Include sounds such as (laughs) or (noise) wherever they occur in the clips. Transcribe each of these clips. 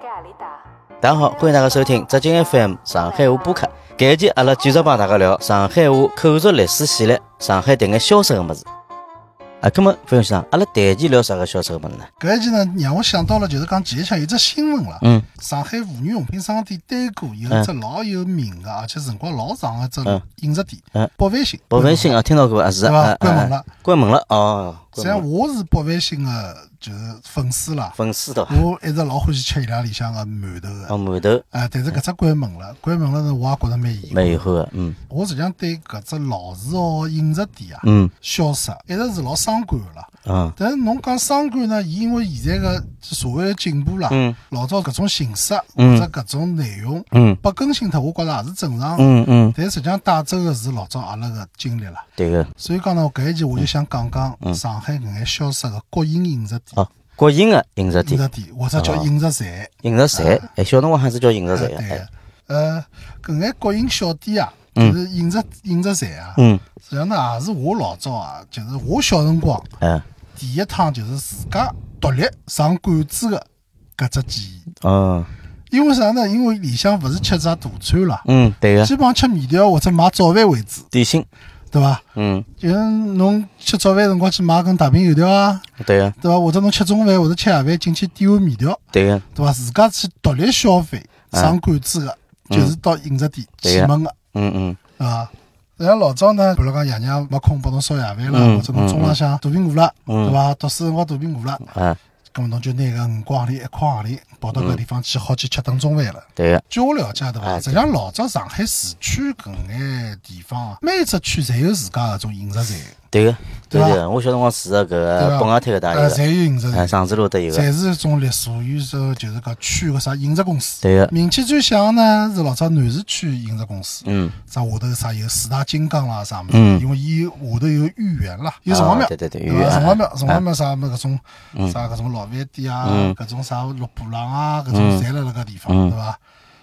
大家好，欢迎大家收听浙江 FM 上海话播客。搿一期阿拉继续帮大家聊上海话口述历史系列，上海迭眼消失个物事。啊，葛么费勇先生，阿拉第一期聊啥个消失个物事呢？搿一期呢，让我想到了，就是讲前一枪有只新闻了。嗯，上海妇女用品商店对过有一只老有名个，而且辰光老长个只嗯饮食店嗯，百万兴。百万兴啊，听到过啊，是对吧啊，关门了，关门了哦。实际上我是百万兴个，就是粉丝啦。粉丝的我一直老欢喜吃伊拉里向个馒头哦，个。馒头。哎，但是搿只关门了，关门了呢，我也觉着蛮遗憾。蛮遗憾个，嗯。我实际上对搿只老字号饮食店啊，嗯。消失。一直是老伤感个啦。嗯但是侬讲伤感呢，伊因为现在个社会个进步啦，嗯。老早搿种形式或嗯者搿种内容嗯。被更新脱，我觉着也是正常的。嗯嗯，但实际上带走个是老早阿拉个经历啦。对个所以讲呢，搿一期我就想讲嗯。讲上海搿眼消失个国营饮食店、哦，国营的饮食饮店，食店或者叫饮食站。饮食站，哎，小辰光还是叫饮食哎，站个，对呃，搿眼国营小店啊，就是饮食饮食站啊，嗯。实际上呢也是我老早啊，就是我小辰光嗯第一趟就是自家独立上馆子的搿只记忆。哦。因为啥呢？因为里向勿是吃啥大餐啦，嗯，对个基本上吃面条或者买早饭为主，点心，对伐？嗯就是侬吃早饭辰光去买根大饼油条啊，对个对伐？或者侬吃中饭或者吃夜饭进去点碗面条，对个，对伐？自家去独立消费上馆子个，就是到饮食店启蒙个，嗯嗯对伐？实际上老早呢，比如讲爷娘没空帮侬烧夜饭啦，嗯或者侬中浪向肚皮饿了，嗯对伐？读书辰光肚皮饿了，啊，咁么侬就拿个五角钿、一块钿跑到搿地方去，好去吃顿中饭了。对个，据我了解，对伐？哎实际上老早上海市区搿眼地方啊，每只区侪有自家搿种饮食站，对个，对个，我小辰光住个搿对个吧？北外滩搿搭呃，有个，侪有饮食哎，站，上子路搭有个，侪是一种隶属于说就是搿区个啥饮食公司。对个，名气最响呢是老早南市区饮食公司，嗯。啥下头啥有四大金刚啦啥物事，嗯。因为伊下头有豫园啦，有城隍庙啊，对对对城隍庙，啊城隍庙啥么搿种嗯。啥搿种老饭店啊嗯，搿种啥六波浪啊，搿种嗯。侪辣辣搿地方，嗯。对伐？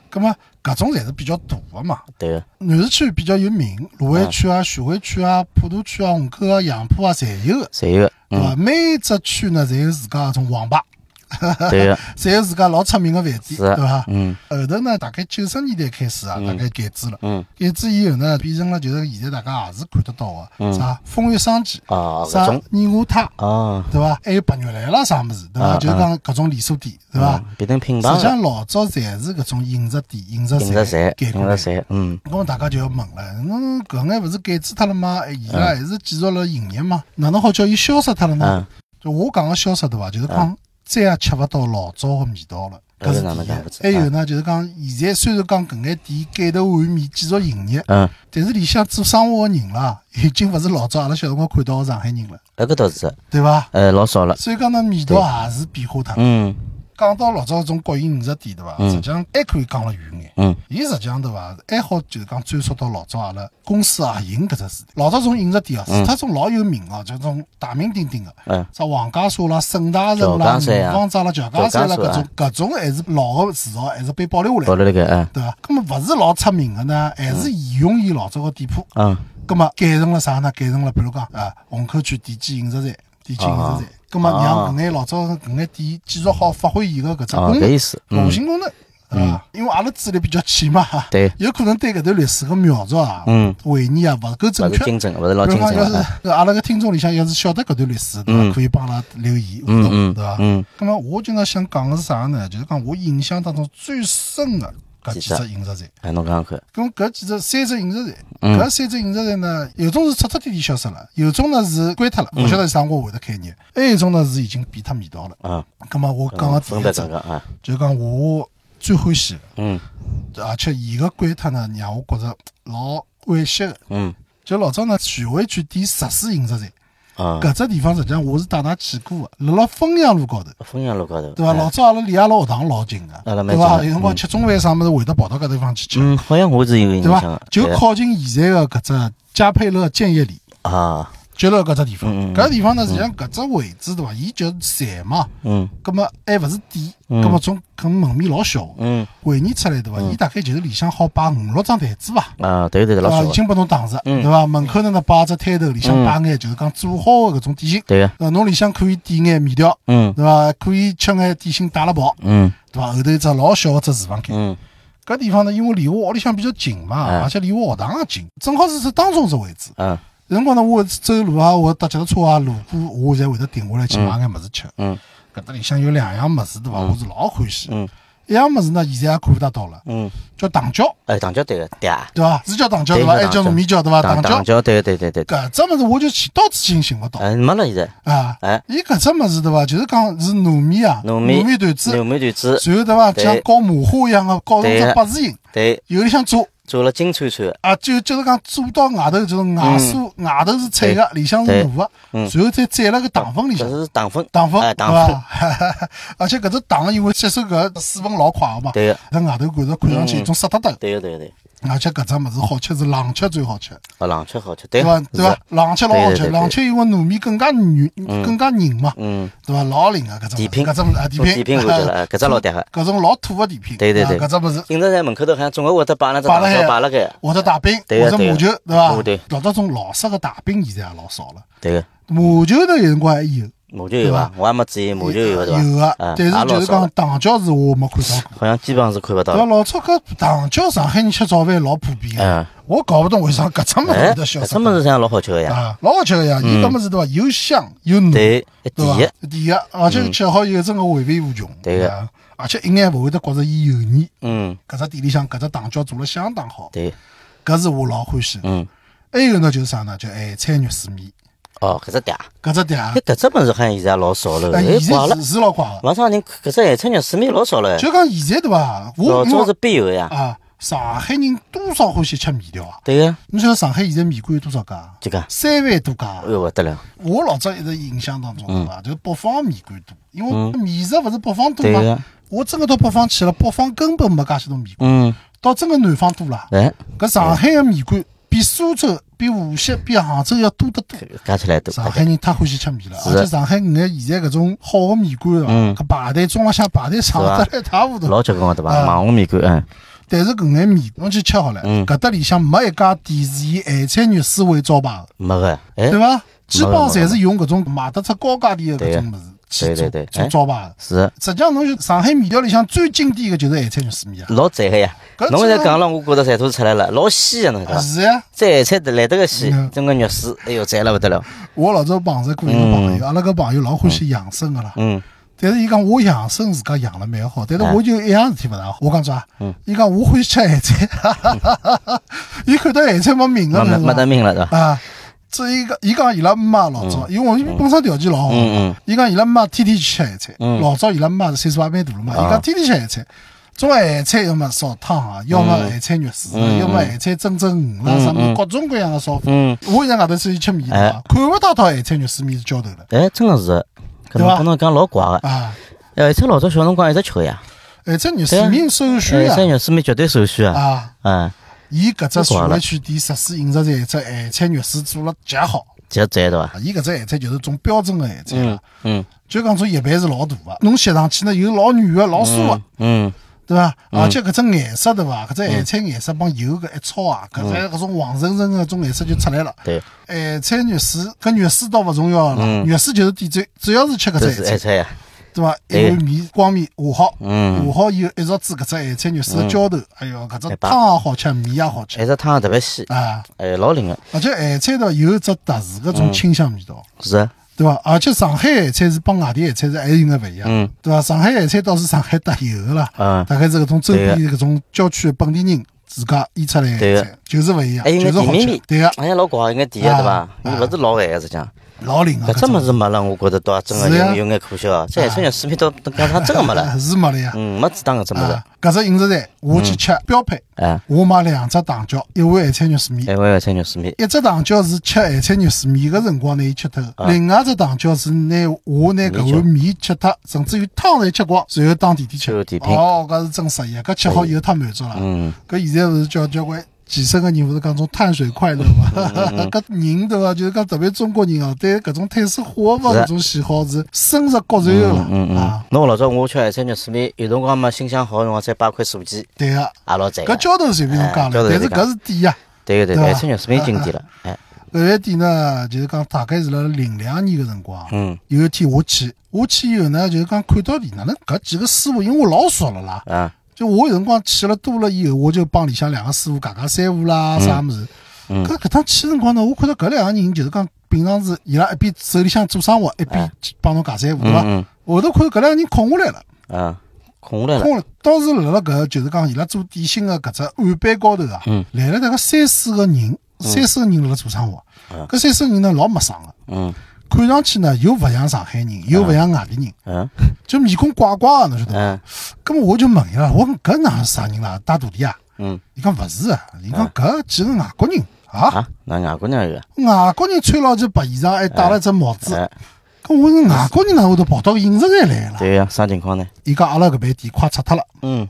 葛么搿种侪是比较大个嘛。对。个，南市区比较有名，卢湾区啊、徐汇区啊、普陀区啊、虹口啊、杨浦啊，侪有。个，侪有个，对每只区呢，侪有自家搿种网吧，(laughs) 对个，侪有自家老出名个饭店，对伐？嗯后头呢，大概九十年代开始啊，大概改制了。嗯改制以后呢，变成了就是现在大家也是看得到个，嗯啥风月商记，啊，搿啥种年华泰，哦，对伐？还有白玉兰啦啥物事，对伐？啊就是讲搿种连锁店，对伐嗯？变成品牌了，实际上老早侪是搿种饮食店、饮食站站，改过来嗯那么大家就要问了，侬搿眼勿是改制脱了吗？哎伊拉还是继续了营业吗？哪能好叫伊消失脱了呢？嗯，就我讲个消失对伐？就是讲再也吃勿到老早个味道了。搿是。还有呢，就是讲现在虽然讲搿眼店改头换面继续营业，嗯，但是里向做生活个人啦，已经勿是老早阿拉小辰光看到个上海人了，搿个倒是，对伐？呃，老少了，所以讲呢，味道也是变化脱了。嗯讲到老早搿种国营饮食店对伐？嗯实际上还可以讲了远眼。嗯伊实际上对伐，还好就是讲追溯到老早阿拉公司合营搿只时代。老早种饮食店啊，除脱种老有名哦，就种大名鼎鼎个，嗯啥黄家沙啦、沈大人啦、乔家山啊南方斋啦、乔家山啦，搿种搿种还是老个字号，还是被保留下来保，留了个，嗯对伐？葛么勿是老出名个呢，还是沿用伊老早个店铺。嗯葛么改成了啥呢？改成了比如讲啊，虹口区地基饮食站、地基饮食站。葛么让搿眼老早搿眼店继续好发挥伊个搿只哦，功能搿意。思，核嗯心功能，对伐？因为阿拉资历比较浅嘛，(laughs) 对有可能对搿段历史个描述啊、嗯回忆啊勿够准确。精准，勿是老精准的，是阿拉个听众里向要是晓得搿段历史，对嗯伐？可以帮阿拉留言互动，对伐？嗯那么我今朝想讲个是啥呢？就是讲我印象当中最深个搿几几只只饮食站。哎，侬讲讲看，咁搿几只三只饮食站，嗯。搿三只饮食站呢，有种是彻彻底底消失了，有种呢是关脱了，勿晓得是啥辰光会得开业，还有一种呢是已经变脱味道了。嗯，咁么我讲个第一只就讲我最欢喜的，嗯。而且伊个关脱呢，让我觉着老惋惜个。嗯。就老早呢，徐汇区第十四饮食站，啊，搿只地方实际上我是带㑚去过个，辣辣汾阳路高头，汾阳路高头，对伐？哎老早阿拉离阿拉学堂老近个，对伐？有辰光吃中饭啥物事会得跑到搿地方去吃，嗯，好像我是有印对伐象的，？就靠近现在个搿只嘉佩乐建业里。啊，就辣搿只地方，搿地方呢，实际上搿只位置对伐？伊就是站嘛，嗯。葛么还勿是店，嗯。葛么从搿门面老小，嗯。回忆出来对伐？伊大概就是里向好摆五六张台子伐，啊，对对对，已经拨侬挡着，嗯。对伐？门口呢呢摆只摊头，里向摆眼就是讲做好的搿种点心，对个，呃，侬里向可以点眼面条，嗯。对伐？可以吃眼点心打了跑，嗯。对对伐？后头一只老小个只厨房间。嗯。搿地方呢，因为离我屋里向比较近嘛，嗯而且离我学堂也近，正好是在当中只位置。嗯有辰光呢，我走路啊，我搭脚踏车啊，路过我侪会得停下来去买眼物事吃。嗯搿搭里向有两样物事，对伐？我是老欢喜。嗯一样物事呢，现在也看勿大到了，嗯，叫糖椒，哎，糖椒对个，对啊，对伐？是叫糖椒对伐？还叫糯米椒对伐？糖糖椒糖。椒，对对对对，搿只物事我就去到至今寻勿到嗯，没了现在，啊！哎，伊搿只物事对伐？就是讲是糯米啊，糯米团子，糯米团子，然后对伐？像搞麻花一样个搞成只八字形，对，有里向做做了金灿灿的，啊，就就是讲做到外头就是外酥，外头是脆个，里向是对糯个，嗯。然后再蘸了个糖粉里向。这。是糖粉，糖粉糖粉，伐？(laughs) 而且搿只糖因为吸收搿水分老快个嘛，对个，在外头感觉看上去一种湿哒哒，对个对个对个，而且搿只物事好吃是冷吃最好吃，啊，冷吃好吃，对对伐？对伐？冷吃老好吃，冷吃因为糯米更加软，更加韧嘛，嗯，对伐？老灵个搿只物事甜品搿只物事啊，甜品，甜品感觉了，哎搿只老 (laughs) 嗲个。搿种老土个甜品，对对对。啊搿只物事。警察站门口头好像总归会得摆那只摆了海椒摆辣盖，或者大饼，或者麻球，对伐哦对？老早种老式个大饼现在也老少了，对个，麻球头有辰光还有，麻就有伐？我还没注意，麻就有对伐？有个啊，但是就是讲糖椒是我没看到过。好像基本上是看不到对伐？老早搿糖椒上海人吃早饭老普遍个嗯，我搞勿懂为啥搿只物事得消失搿只物事像老好吃个呀，啊，老好吃个呀！伊搿物事对伐？又香又嫩，对，伐甜个，？甜个，而且吃好以后真个回味无穷。对个伐，而且一眼勿会得觉着伊油腻。嗯，搿只店里向搿只糖椒做了相当好，对，搿是我老欢喜。嗯，还有呢就是啥呢？叫咸菜肉丝面，哦，搿只嗲，搿只店搿只物事好像现在老少了，哎，哎，现在，是是老怪个。网上人搿只咸菜肉丝面老少了，就讲现在对伐？我老早是必有个呀，啊，上海人多少欢喜吃面条啊？对个，侬晓得上海现在面馆有多少家？几家，三万多家。哎呦勿得了，我老早一直印象当中对伐，就是北方面馆多，因为面食勿是北方多对个嘛。我真个到北方去了，北方根本没介许多面馆，嗯，到真个南方多了。哎，搿上海个面馆比苏州、比无锡、比杭州要多得多。加起来多，上海人太欢喜吃面了，而且上海眼现在搿种好个面馆对伐？嗯搿排队中浪向排队长得来一塌糊涂。老结棍个对伐？啊网红面馆，嗯，但是搿眼面侬去吃好了，嗯搿搭里向没一家店是以咸菜肉丝为招牌的。没个，哎对，伐？基本上侪是用搿种卖得出高价钿的搿种物事去做对对对招牌。是实际上，侬就上海面条里向最经典的就是咸菜肉丝面啊。老赞个呀，侬现在讲了，我觉着馋吐出来了，老鲜个侬讲。是呀，这咸菜来得个鲜嗯，整个肉丝，哎哟，赞了不得了。我老早碰着过一个朋友，阿拉个朋友老欢喜养生个啦。嗯，但是伊讲我养生自家养了蛮好，但是我就一样事体勿大好。我讲啥？嗯伊讲我欢喜吃咸菜，(laughs) 伊看到咸菜没命了没没没得命命了，是伐？啊。这伊个伊讲伊拉姆妈老早，因为我本身条件老好，嗯嗯。伊讲伊拉姆妈天天去吃咸菜，嗯。老早伊拉姆妈是岁数也蛮大了嘛，伊啊讲天天吃咸菜，种咸菜要么烧汤啊，要么咸菜肉丝啊，嗯要么咸菜蒸蒸鱼啦，嗯嗯。什么各种各样的烧法。嗯，我现在外头出去吃面哎嘛，看勿到套咸菜肉丝面是浇头了哎，真个是，搿对伐侬跟侬讲老怪个。啊。哎，这老早小辰光一直吃个呀，咸菜肉丝面首选哎，呀这肉丝面绝对首选啊。啊！嗯，伊搿只太怪了徐汇区店实施饮食站，只咸菜肉丝做了极好。极赞对伐？啊伊搿只咸菜就是种标准个咸菜嗯了，嗯就讲种叶瓣是老大个，侬吸上去呢又老软个、老酥个，嗯，对伐？而且搿只颜色对伐？搿只咸菜颜色帮油搿一炒啊，搿只搿种黄澄澄个种颜色就出来了。对，咸菜肉丝搿肉丝倒勿重要了，嗯肉丝就是点缀，主要是吃搿只咸菜，是咸菜呀。对伐？一对碗面光面和好，嗯。和好以后一直煮搿只咸菜肉丝的浇头，哎哟，搿只汤也好吃，面也好吃。咸菜汤特别鲜，啊！哎，老灵个。而且咸菜头有一只特殊搿嗯。种清香味道。是啊，对伐？而且上海咸菜是帮外地咸菜是还有眼勿一样，嗯。对伐？上海咸菜倒是上海特有个啦，嗯，大概是搿种周边对搿种郊区本地人自家腌出来的咸菜，就是勿一样，就是好吃。对个，哎呀，老广，应该甜个对伐啊？伊勿是老咸个，实际上。老灵啊。搿只物事没了，我觉着倒真个是呀有有眼可惜哦。这咸菜肉丝面倒讲它真个没了。是没了呀。嗯，没子当搿只物事啊。，搿只饮食站我去吃标配，哎，我买两只糖椒，一碗咸菜肉丝面。一碗咸菜肉丝面。一只糖椒是吃咸菜肉丝面个辰光拿伊吃脱，啊另外一只糖椒是拿我拿搿碗面吃脱，甚至于汤侪吃光，然后当甜点吃。哦，搿是真适意，搿吃好以后太满足了。嗯，搿现在是叫交关健身个人，勿是讲种碳水快乐嘛？嗯 (laughs) 搿人对伐？就是讲特别中国人哦，对搿种碳水化合物搿种喜好是深入骨髓个嗯嗯。侬老早我吃咸菜肉丝面，有辰光嘛心想好，辰光再摆块素鸡，对个，阿老赞个。搿浇头随便侬讲了，但是搿是点呀。对个对个，对吧咸菜肉丝面经典了。哎，搿饭店呢，就是讲大概是辣零两年个辰光，嗯有一天我去，我去以后呢，就是讲看到里哪能搿几个师傅，因为我老熟了啦，啊，就我有辰光去了多了以后，我就帮里向两个师傅讲讲三胡啦，啥物事。嗯。搿搿趟去辰光呢，我看到搿两个人就是讲平常是伊拉一边手里向做生活，一边帮侬讲三胡，对伐？嗯后头看搿两个人空下来了，嗯啊，空下来了，空了。当时辣辣搿就是讲伊拉做点心个搿只案板高头啊嗯，来了大概三四个人，三四个人辣辣做生活。嗯。搿三四个人呢老陌生个，嗯看上去呢又勿像上海人，又勿像外地人，嗯就面孔怪怪的，侬晓得伐？嗯咁么我就问伊拉，我讲搿哪是啥人啦？带徒弟啊？嗯。伊讲勿是啊，伊讲搿几个外国人。啊，啊，那外国人有个，外国人穿了件白衣裳，还戴了只帽子。哎，咁我是外国人哪会得跑到饮食站来了？对呀，啥情况呢？伊讲阿拉搿爿店快拆脱了。嗯，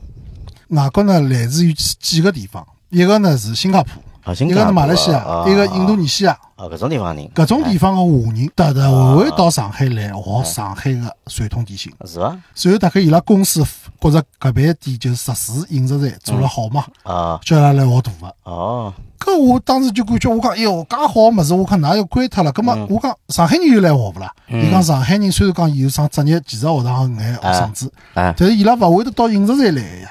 外国呢来自于几个地方，一个呢是新加坡，啊，新一个是马来西亚，啊一个印度尼西亚。啊，搿种地方人，搿种地方个华人特特会会到上海来学上海的传统点心。是伐？随后大概伊拉公司觉着搿爿店就实时饮食站做了好嘛，啊，叫伊拉来学大个。哦，搿我当时就感觉，我讲，哎哟，介好个物事，我讲哪要关脱了？葛么，嗯我讲上海人又来学勿啦？伊讲上海人虽然讲有上职业技术学堂个眼学生子，哎但是伊拉勿会得到饮食站来个呀。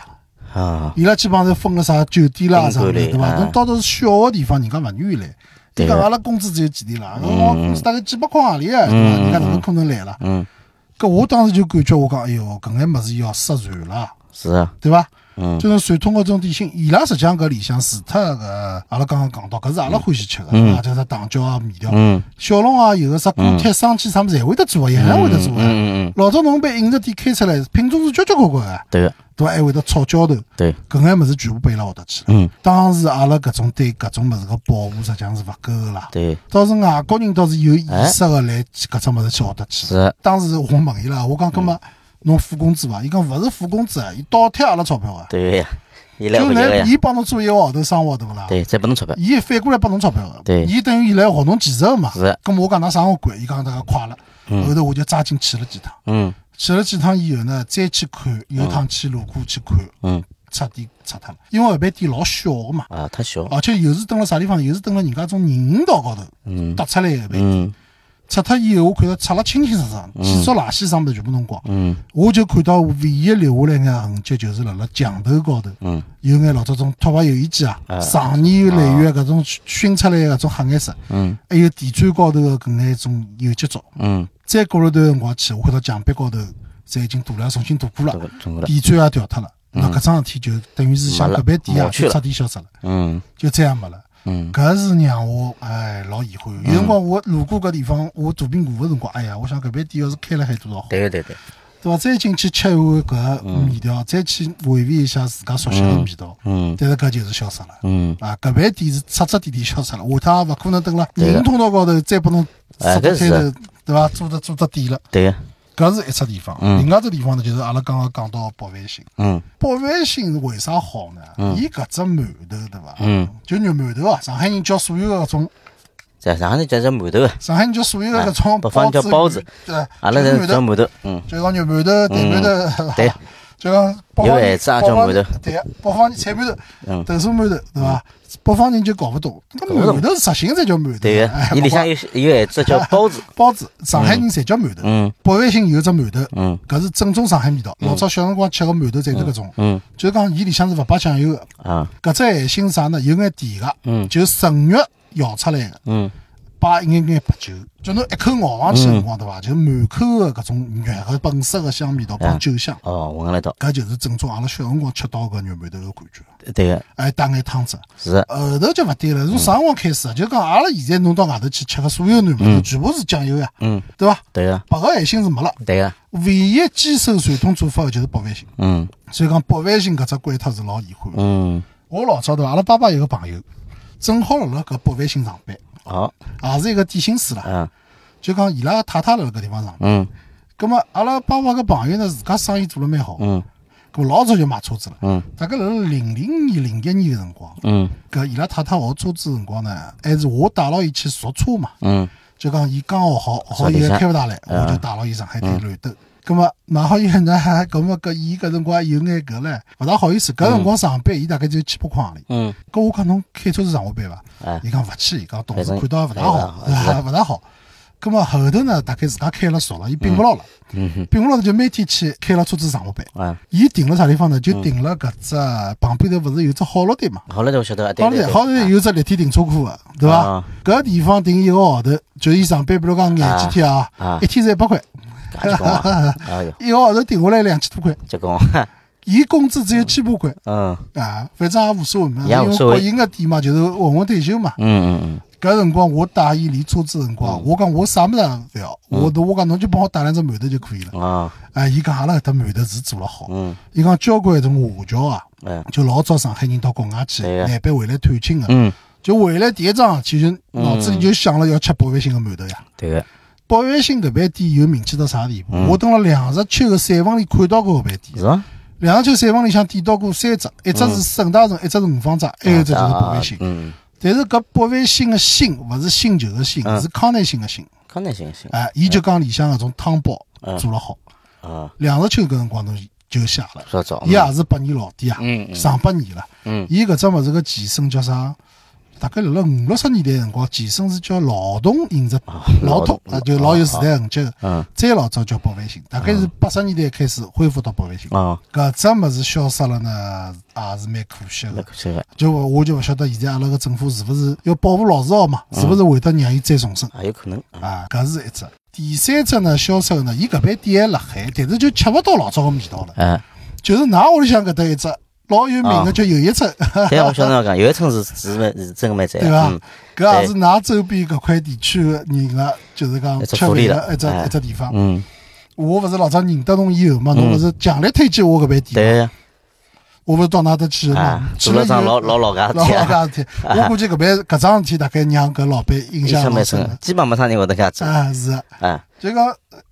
啊，伊拉基本上侪分了啥酒店啦啥物事，宾馆里对伐？哎侬到头是小个地方，人家勿愿意来。伊讲阿拉工资只有几钿啦？我工资大概几百块行钿啊，对伐？人家哪能可能来啦？嗯，搿我当时就感觉，我讲，哎哟，搿眼物事要失传了，是啊，对伐？嗯。就是传统搿种点心，伊拉实际上搿里向除脱搿阿拉刚刚讲到，搿是阿拉欢喜吃个，啊，就是糖椒啊、面条、嗯。小笼啊，有个啥锅贴、生煎啥物事，侪会得做个，一样会得做嗯个。嗯嗯，老早侬把饮食店开出来，品种是交交关关个，对。个，对伐？还会得炒浇头，对，搿眼物事全部被伊拉学得去了。嗯。当时阿拉搿种对搿种物事个保护实际上是勿够个啦。对，倒是外国人倒是有意识个来去搿种物事去学得去。是，当时我问伊拉，我讲搿么侬付工资伐？伊讲勿是付工资啊，伊倒贴阿拉钞票个。对个呀，伊来就来，伊帮侬做一个号头生活，对勿啦？对，再拨侬钞票，伊反过来拨侬钞票个。对伊等于伊来学侬技术个嘛。是咁么我讲㑚生活贵，伊讲大家快了。后头我就抓紧去了几趟，嗯去了几趟以后呢，再去看，有趟去路过去看，嗯，彻底拆脱了。因为搿爿店老小个嘛，啊，太小，而且又是蹲辣啥地方，又是蹲辣人家种人行道高头嗯搭出来个爿店。嗯拆脱以后，我看到拆了清清爽爽，建筑垃圾啥物事全部弄光。嗯。我就看到唯一留下来眼痕迹，就是辣辣墙头高头。嗯。有眼老早种拓扑油烟机啊，常年累月搿种熏出来的搿种黑颜色，嗯。还有地砖高头的搿眼种有机质。嗯，再过了段辰光去，我看到墙壁高头侪已经涂了，重新涂过了。地砖也掉脱了。那搿桩事体就等于是像搿爿店啊，就彻底消失了，嗯。就再也没了。嗯搿是让我哎老遗憾。有辰光我路过搿地方，我肚皮饿个辰光，哎呀，我想搿爿店要是开了海多少好，对个对对，对伐？再进去吃一碗搿面条，再去回味一下自家熟悉的味道。嗯但是搿就是消失了。嗯，啊，搿爿店是彻彻底底消失了，下趟也勿可能等了人通道高头再拨侬哎搿是设个开头，对伐？做着做着店了，对个，搿是一只地方。嗯。另外一只地方呢，就是阿拉刚刚讲到北万兴。嗯。北万兴为啥好呢？伊搿只馒头，对伐？嗯，就肉馒头啊，上海人叫所有个搿种，在上海人叫叫馒头个，上海人叫所有的搿种哎北方叫包子，对，阿拉就是馒头，叫馒头，嗯，就讲肉馒头、蛋馒头，对，(laughs) 就讲北方人有孩子也叫馒头。对，北方人菜馒头、嗯。豆沙馒头，对伐？北方人就搞不懂，搿不懂。馒头是实心才叫馒头，对哎个，伊里向有有一只叫包子，包子，上海人侪叫馒头。嗯。北万兴有只馒头，嗯。搿是正宗上海味道。老早小辰光吃个馒头侪是搿种，嗯。就是讲伊里向是勿摆酱油个。啊。搿只咸心是啥呢？有眼甜个，嗯。就纯肉摇出来个，嗯摆一眼眼白酒，就侬一口咬上去个辰光，对伐？就满口个搿种肉个本色个香味道帮酒香，哦，闻了到，搿就是正宗阿拉小辰光吃到个肉馒头个感觉。对个，还带眼汤汁，是的，后头就勿对了。从啥辰光开始啊？就讲阿拉现在弄到外头去吃个所有肉馒头，全部是酱油呀，嗯对伐？对个，白个咸心是没了。对个，唯一坚守传统做法个就是北万兴，嗯所以讲北万兴搿只关脱是老遗憾的。嗯，我老早头阿拉爸爸有个朋友，正好辣辣搿北万兴上班，好，也是一个点心师啦。嗯。就讲伊拉个太太辣辣搿地方上班，嗯。葛末阿拉爸爸个朋友呢自家生意做了蛮好，嗯。葛末老早就买车子了。嗯。大概辣辣零零年、零一年个辰光，嗯。搿伊拉太太学车子个辰光呢，还是我带牢伊去熟车嘛。嗯。就讲伊刚学好，学好以后开勿大来，我就带牢伊上海滩乱兜。葛么买好以后呢，葛么搿伊搿辰光有眼搿唻，勿大好意思。搿辰光上班，伊大概就七八块行钿。嗯，搿我讲侬开车子上下班伐？哎，伊讲勿去，伊讲同事看到也勿大好，勿大好。咁么后头呢，大概自家开了熟了，伊并勿牢了，并勿牢就每天去开了车子上下班。啊，伊停了啥地方呢？就停了搿只旁边头勿是有只好乐店嘛？好了，我晓得，好乐店好乐店有只立体停车库个，对伐啊？搿地方停一个号头，就是伊上班，比如讲廿几天啊啊，一天是一百块，哎哟，一个号头停下来两千多块，结棍，伊工资只有千把块。嗯。啊，反正也无所谓嘛，因为国营个店嘛，就是混混退休嘛。嗯嗯搿辰光我带伊练车子辰光，我讲我啥物事也勿要，我都我讲侬就帮我带两只馒头就可以了。嗯，啊，哎，伊讲阿拉搿搭馒头是做了好，嗯，伊讲交关种华侨啊，哎，就老早上海人到国外去，对个难办回来探亲个，嗯，就回来第一桩事体就脑子里就想了要吃宝万兴个馒头呀。对个，宝万新搿爿店有名气到啥地步？嗯我蹲辣两石秋个散房里看到过搿爿店。是伐？两石秋散房里向点到过三只，一只是沈大成，一只是五方斋，还有一只就是宝万兴。嗯，但是搿宝万新个新勿是新旧个兴，嗯是康乃馨个馨。康乃馨行，哎，伊就讲里向搿种汤包嗯做了好。啊，梁实秋搿辰光侬就写了，伊也是百年老店啊，嗯嗯上百年了。嗯伊搿只物事个前身叫啥？大概辣辣五六十年代辰光，前身是叫劳动饮食，劳动啊，就老有时代痕迹个。嗯再老早叫百万兴，大概是八十年代开始恢复到百万兴。啊，搿只物事消失了呢，也是蛮可惜个。那可惜个，就我就勿晓得现在阿拉个政府是勿是要保护老字号嘛？是勿是会得让伊再重生？也有可能，啊，搿是一只。第三只呢，消失个呢，伊搿边店还辣海，但是就吃勿到老早个味道了。哎，就是㑚屋里向搿搭一只老有名的叫友谊村，对，我晓得要讲，有一村是是蛮是真个蛮赞，对伐嗯，？搿也是㑚周边搿块地区个人个，就是讲吃饭福利了个一只哎一只地方。嗯，我勿是老早认得侬以后嘛，侬勿是强烈推荐我搿块地嘛？我不是到㑚搭去嘛？，去做了桩以后老老老家老老家事体，我估计搿边 (laughs) 搿桩事体大概让搿老板印印象象蛮深基本没啥人会得搿样做，啊，是。个。哎，就讲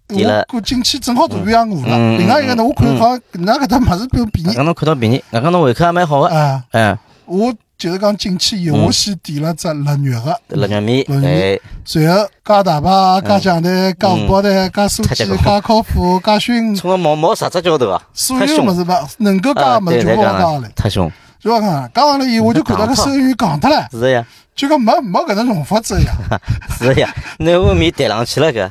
我过进去正好肚皮也饿了。嗯另外一个呢，我看好像搿搭物事比较便宜。刚刚侬看到便宜，刚刚侬胃口也蛮好个，啊。哎，我就是讲进去以后，嗯。我先点了只腊肉个，辣肉面，腊随后加大排、加酱蛋、加荷包蛋、加酥鸡、加烤麸、加熏，冲个毛毛十只脚头啊，所有物事吧，能够加啊，个物事对，全部我加下来。太凶，就讲讲加完了以后，我就看到个收银员戆脱了，是的呀，就讲没没搿能弄法子呀。(laughs) 是的呀，那碗面叠上去了搿，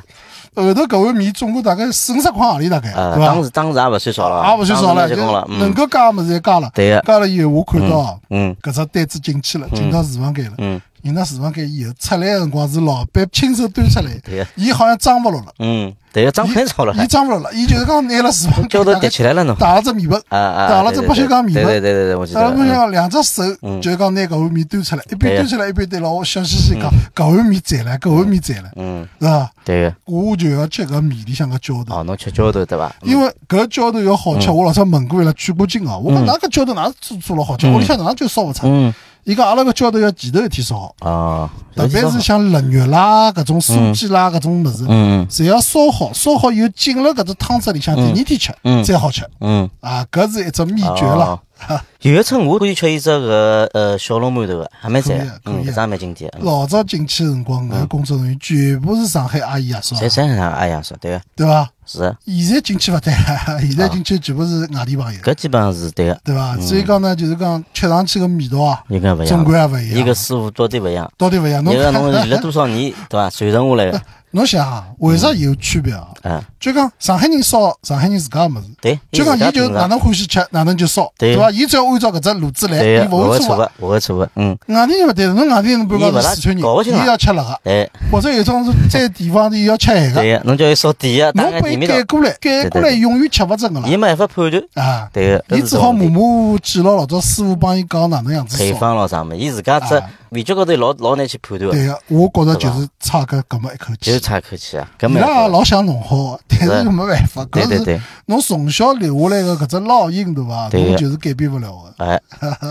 后头搿碗面总共大概四五十块行钿，大概啊，对伐？当时当时也勿算少了，也勿算少了，就能够加个物事也加了。对个，加了以后，我看到啊嗯搿只单子进去了，进到厨房间了。嗯，进到厨房间以后，出来个辰光是老板亲手端出来，对个，伊好像装勿落了，嗯，对个，张肯炒了，伊装勿落了，伊就是讲拿了厨房间叠起来了侬，打了只面粉，啊啊，打了只不锈钢面对粉对对对对，我记得。打了不锈钢两只手嗯。就是讲拿搿碗面端出来，一边端出来一边对牢我笑嘻嘻讲搿碗面赞了，搿碗面赞了，嗯，是伐？对个，我就要吃搿面里向个浇头。哦，侬吃浇头对伐？因为搿浇头要好吃，我老早问过伊拉取过经哦。我讲嗯。哪个浇头哪做做了好吃，屋里向哪能就烧勿出？嗯，伊讲阿拉个浇头要前头一天烧。好，哦，特别是像腊肉啦、搿种素鸡啦搿种物事，嗯。侪要烧好，烧好以后浸了搿只汤汁里向，第二天吃嗯。才好吃。嗯，啊！搿是一只秘诀了哦。有一村我可以吃伊只个呃小笼馒头个，还蛮赞嗯，搿张蛮经典，嗯。老早进去的辰光，搿工作人员全部是上海阿姨阿叔啊，侪侪像哎呀说对个，对伐？是。的，现在进去勿对，现在进去全部是外地朋友，搿基本上是对个，对伐？所以讲呢，就是讲吃上去个味道啊，应该勿一样，总归也勿一样。伊个。师傅到底勿一样，到底勿一样？侬一个侬练了，多少年对伐？传承下来个，(laughs) 侬想啊，为啥有区别啊？嗯，就讲上海人烧上海人自家个物事，对，就讲伊就哪能欢喜吃哪能就烧，对。对伐？伊只要按照搿只路子来，伊，勿会错个。勿会错个，嗯，外地人勿对，侬外地人比如讲是四川人，伊要吃辣个，哎，或者有种是在地方的伊要吃咸个，对个，侬叫伊烧甜个，侬拨伊改过来，改过来永远吃勿准个伊啦。没办法判断，啊，对个，伊只好问题默默记牢老早师傅帮伊讲哪能样子配。方咯啥么，伊自家只啊。味觉高头老老难去判断个，对个，我觉着就是差个搿么一口气。差一口气啊，搿伊拉也老想弄好，但是是没办法，对对对，侬从小留下来个搿只烙印，对伐？侬就是改变勿了个。哎，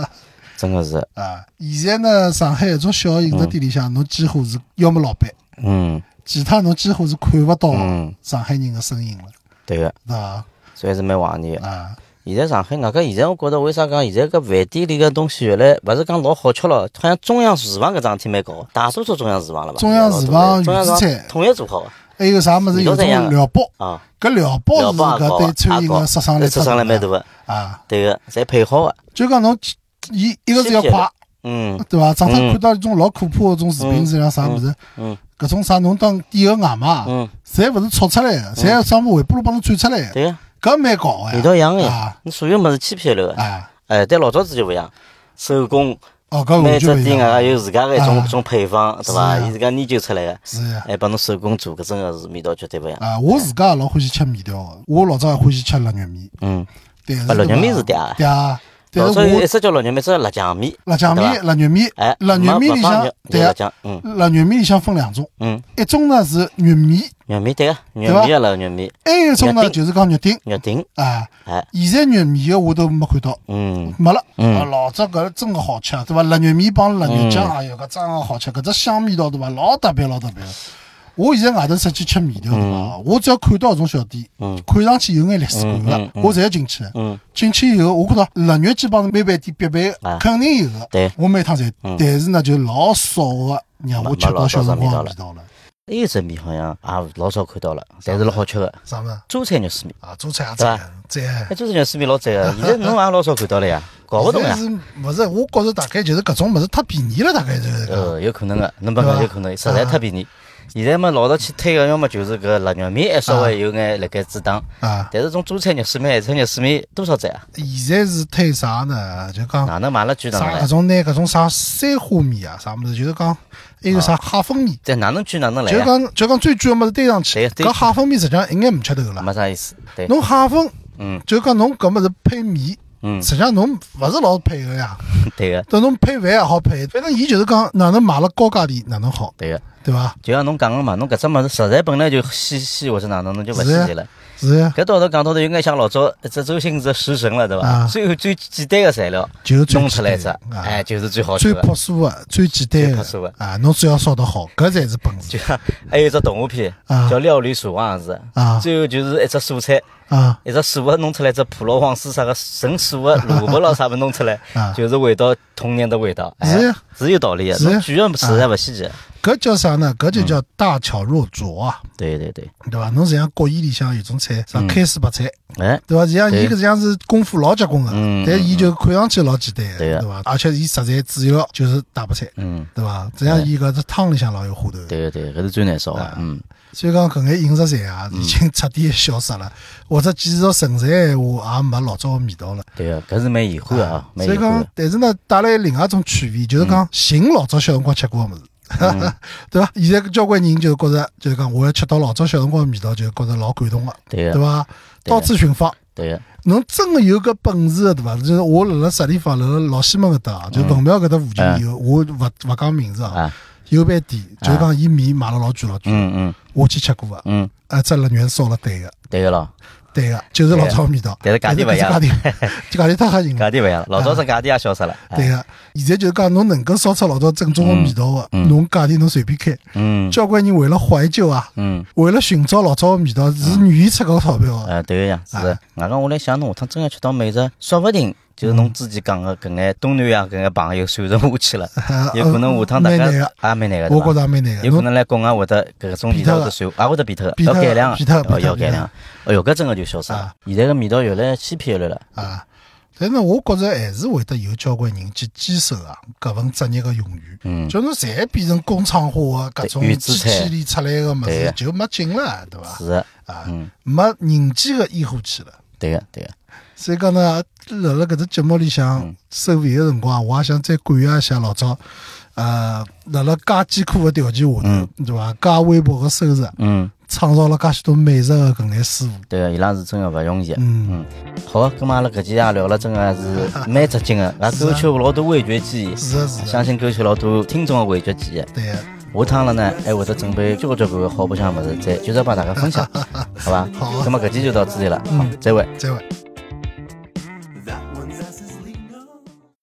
(laughs) 真个是，啊，现在呢，上海一种小饮食店里向，侬几乎是要么老板，嗯。其他侬几乎是看勿到嗯，上海人的身影了，对个，对伐？所以是蛮怀念个。啊，现在上海外加现在我觉着为啥讲现在搿饭店里个东西越来勿是讲老好吃了，好像中央厨房搿桩事体蛮高，大多数中央厨房了吧？中央厨房预制菜统一做好个，还有啥物事？有种料包，啊，搿料包是搿对餐饮个杀伤力杀伤力蛮大个啊。对个，侪配好个。就讲侬伊一个是要快，嗯，对伐？上趟看到一种老可怕个种视频，是像啥物事？嗯，搿种啥侬当点个外卖，嗯，侪勿是炒出来个，侪要专门微波炉帮侬转出来个。对个，搿蛮搞个。味道一样个，你所有物事欺骗了个。哎，哎，但老早子就勿一样，手工。哦，搿每只店外加有自家的一种种配方，对伐？伊自家研究出来个，是呀，还帮侬手工做，搿真个是味道绝对勿一样。啊，我自家老欢喜吃面条个，我老早也欢喜吃腊肉面。嗯，对，腊肉面是嗲嗲。老早我一只叫腊肉面，一只辣酱面。辣酱面、腊肉面，哎，腊肉面里向对辣酱，嗯，腊肉面里向分两种，嗯，一种呢是玉米，玉米对个，肉面腊肉面，还有一种呢就是讲肉丁，肉丁，啊，哎，现在玉米的我都没看到，嗯，没了，嗯，老早搿真个好吃，对伐？腊肉面帮腊肉酱，哎哟，搿真个好吃，搿只香味道对伐？老特别，老特别。我现在外头出去吃面条，对伐？我只要看到搿种小店，看上去有眼历史感个，我侪要进去。进去以后，我觉着腊肉基本上每饭店必备，肯定有个。对，我每趟侪，但是呢，就老少个让我吃到小辰光味道了。还有只面好像也老少看到了，但是老好吃个。啥么？珠菜肉丝面啊，珠菜也赞，赞。哎，珠菜肉丝面老赞个，(laughs) 现在侬也老少看到了呀，搞勿懂呀。是勿是？我觉着大概就是搿种物事太便宜了，大概就是。呃，有可能个，侬不讲有可能，实在太便宜。现在嘛，老早去推个，要么就是搿腊肉面，还稍微有眼辣盖阻挡。啊。但是种珠菜肉丝面、海菜肉丝面多少只啊？现在是推啥呢？就讲哪能买了巨哪能来？啥搿种拿搿种啥三花面啊，啥物事？就是讲还有啥蟹粉面？在哪能巨哪能来？就讲就讲最主要物事堆上去。搿蟹粉面实际上一眼没吃头了。没啥意思。对。侬蟹粉，嗯，就讲侬搿物事配面，嗯，实际上侬勿是老配个呀。(laughs) 对个。等侬配饭也好配，反正伊就是讲哪能买了高价钿哪能好。对个。对伐？就像侬讲个嘛，侬搿只物事食材本来就稀稀或者哪能，侬就勿稀奇了。是呀。搿到头讲到头有眼像老早一只周星驰食神了，对伐？最后最简单个材料，就弄出来一只，哎，就是最好吃最朴素个，最简单个。啊，侬只要烧得好，搿才是本事。就像还有一只动画片，叫《料理鼠王》是，啊，最后就是一只蔬菜，啊，一只素个弄出来，只普罗旺斯啥个纯素个萝卜咯啥物弄出来，就是味道童年的味道。是呀，是有道理个，侬居然实在勿稀奇。搿叫啥呢？搿就叫大巧若拙啊！对对对，对伐？侬像国宴里向有种菜，啥开水白菜，哎，对伐？像伊搿像是功夫老结棍个，但伊就看上去老简单，对伐？而且伊实在主要就是大白菜，嗯，对伐？这样伊搿只汤里向老有花头。对对，搿是最难烧个，嗯。所以讲搿眼饮食材啊，已经彻底消失了，或者继续存在闲话，也没老早个味道了。对个，搿是蛮遗憾啊，所以讲，但是呢，带来另外一种趣味，就是讲寻老早小辰光吃过个物事。(laughs) 对伐？现在交关人就觉着，就是讲我要吃到老早小辰光味道，就觉着老感动个，对伐？到处寻访，对个。侬真个有搿本事个，对伐？就是我辣辣啥地方，辣辣老西门搿搭，就文庙搿搭附近有，我勿勿讲名字啊，有爿店，就讲伊面卖了老贵老贵，嗯嗯，我去吃过个，嗯，啊，只腊肉烧了对个，对个咯。对个，就是老早味道，但是价钿勿一样，价钿，(laughs) 价钿太吓人了。价钿勿一样，老早是价钿也消失了。对个，现在就是讲侬能够烧出老早正宗个味道个，侬价钿侬随便开。嗯。交关人为了怀旧啊，嗯，为了寻找老早个味道，是愿意出搿个钞票个。啊，对个呀，是。外讲我来想，侬下趟真要吃到美食，说勿定就是侬之前讲个搿眼东南亚搿眼朋友传承下去了，(laughs) 有可能下趟大家也蛮难个，我觉着也蛮难个。有可能来国外会得搿种味道会得传，也会得变脱，要改良，要改良。哎哟，搿真个就消失了。现在个味道越来欺骗越来了。啊，但是我觉着还是会得有交关人去坚守啊搿份职业个荣誉。嗯，就侬侪变成工厂化个搿种机器里出来个物事，就没劲了，对伐？是啊，没人间个烟火气了。对个，对个。所以讲呢，辣辣搿只节目里向收尾个辰光，我也想再感谢一下老早，呃，辣辣介艰苦个条件下头，对伐？介微薄个收入，嗯。创造了介许多美食的搿眼师傅，对个，伊拉是真个勿容易。嗯嗯，好，咁阿拉搿期也聊了，真个是 (laughs) 蛮扎劲个，也勾起老多味觉记忆。是是。相信勾起老多听众的味觉记忆。对个。下趟了呢，还会得准备交关交关关好白相物事，再接着帮大家分享，(laughs) 好吧？好。咁么搿期就到这里了，嗯，再会。再会。